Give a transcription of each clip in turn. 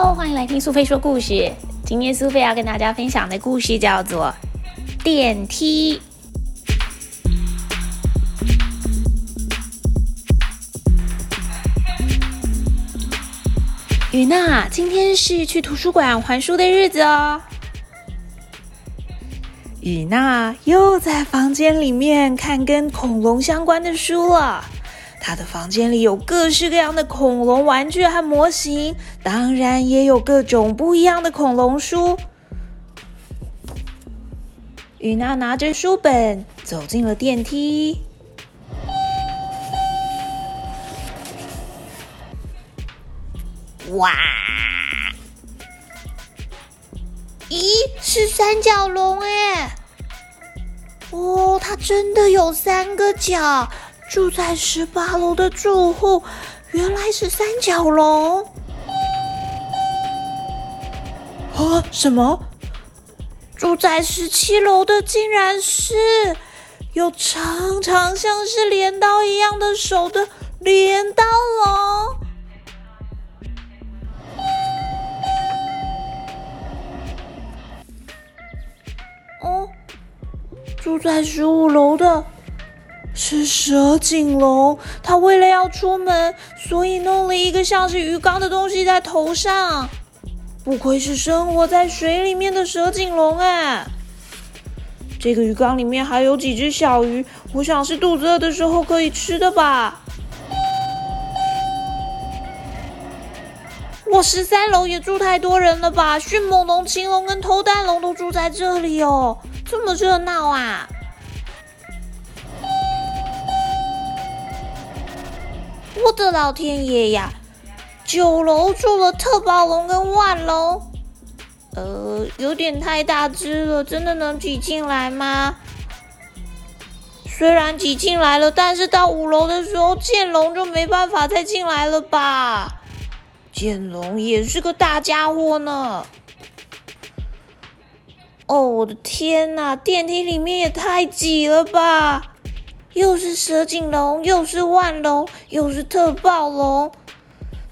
欢迎来听苏菲说故事。今天苏菲要跟大家分享的故事叫做《电梯》。雨娜，今天是去图书馆还书的日子哦。雨娜又在房间里面看跟恐龙相关的书了。他的房间里有各式各样的恐龙玩具和模型，当然也有各种不一样的恐龙书。雨娜拿着书本走进了电梯。哇！咦，是三角龙哎！哦，它真的有三个角。住在十八楼的住户原来是三角龙。啊？什么？住在十七楼的竟然是有长长像是镰刀一样的手的镰刀龙。哦，住在十五楼的。是蛇颈龙，它为了要出门，所以弄了一个像是鱼缸的东西在头上。不愧是生活在水里面的蛇颈龙哎！这个鱼缸里面还有几只小鱼，我想是肚子饿的时候可以吃的吧。我十三楼也住太多人了吧？迅猛龙、青龙跟偷蛋龙都住在这里哦，这么热闹啊！我的老天爷呀！九楼住了特暴龙跟万龙，呃，有点太大只了，真的能挤进来吗？虽然挤进来了，但是到五楼的时候，剑龙就没办法再进来了吧？剑龙也是个大家伙呢。哦，我的天哪！电梯里面也太挤了吧！又是蛇颈龙，又是万龙，又是特暴龙，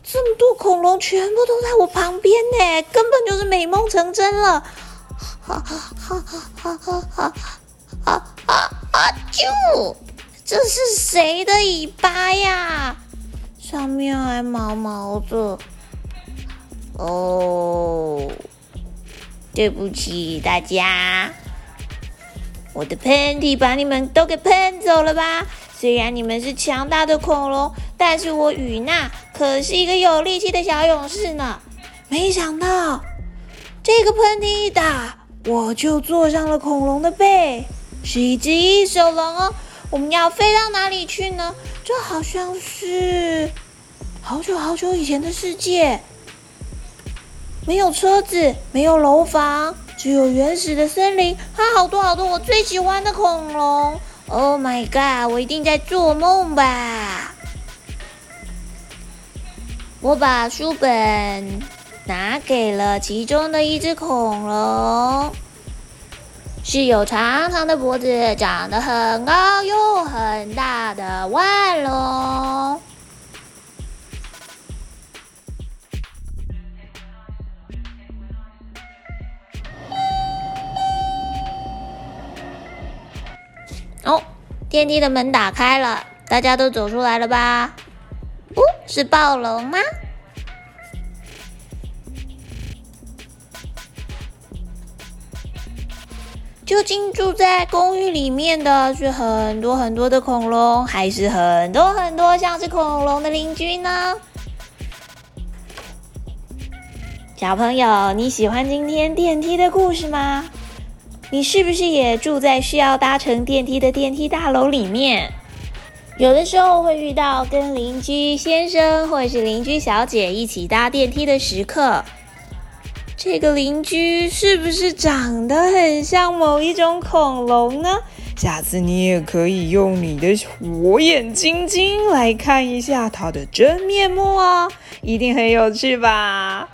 这么多恐龙全部都在我旁边呢，根本就是美梦成真了！哈哈哈哈哈哈！啊啊啊！啾！这是谁的尾巴呀？上面还毛毛的。哦，对不起大家。我的喷嚏把你们都给喷走了吧？虽然你们是强大的恐龙，但是我雨娜可是一个有力气的小勇士呢。没想到这个喷嚏一打，我就坐上了恐龙的背，是一只翼手龙哦。我们要飞到哪里去呢？这好像是好久好久以前的世界，没有车子，没有楼房。只有原始的森林，还有好多好多我最喜欢的恐龙。Oh my god！我一定在做梦吧？我把书本拿给了其中的一只恐龙，是有长长的脖子、长得很高又很大的万龙。电梯的门打开了，大家都走出来了吧？哦，是暴龙吗？究竟住在公寓里面的是很多很多的恐龙，还是很多很多像是恐龙的邻居呢？小朋友，你喜欢今天电梯的故事吗？你是不是也住在需要搭乘电梯的电梯大楼里面？有的时候会遇到跟邻居先生或者是邻居小姐一起搭电梯的时刻。这个邻居是不是长得很像某一种恐龙呢？下次你也可以用你的火眼金睛来看一下它的真面目哦，一定很有趣吧？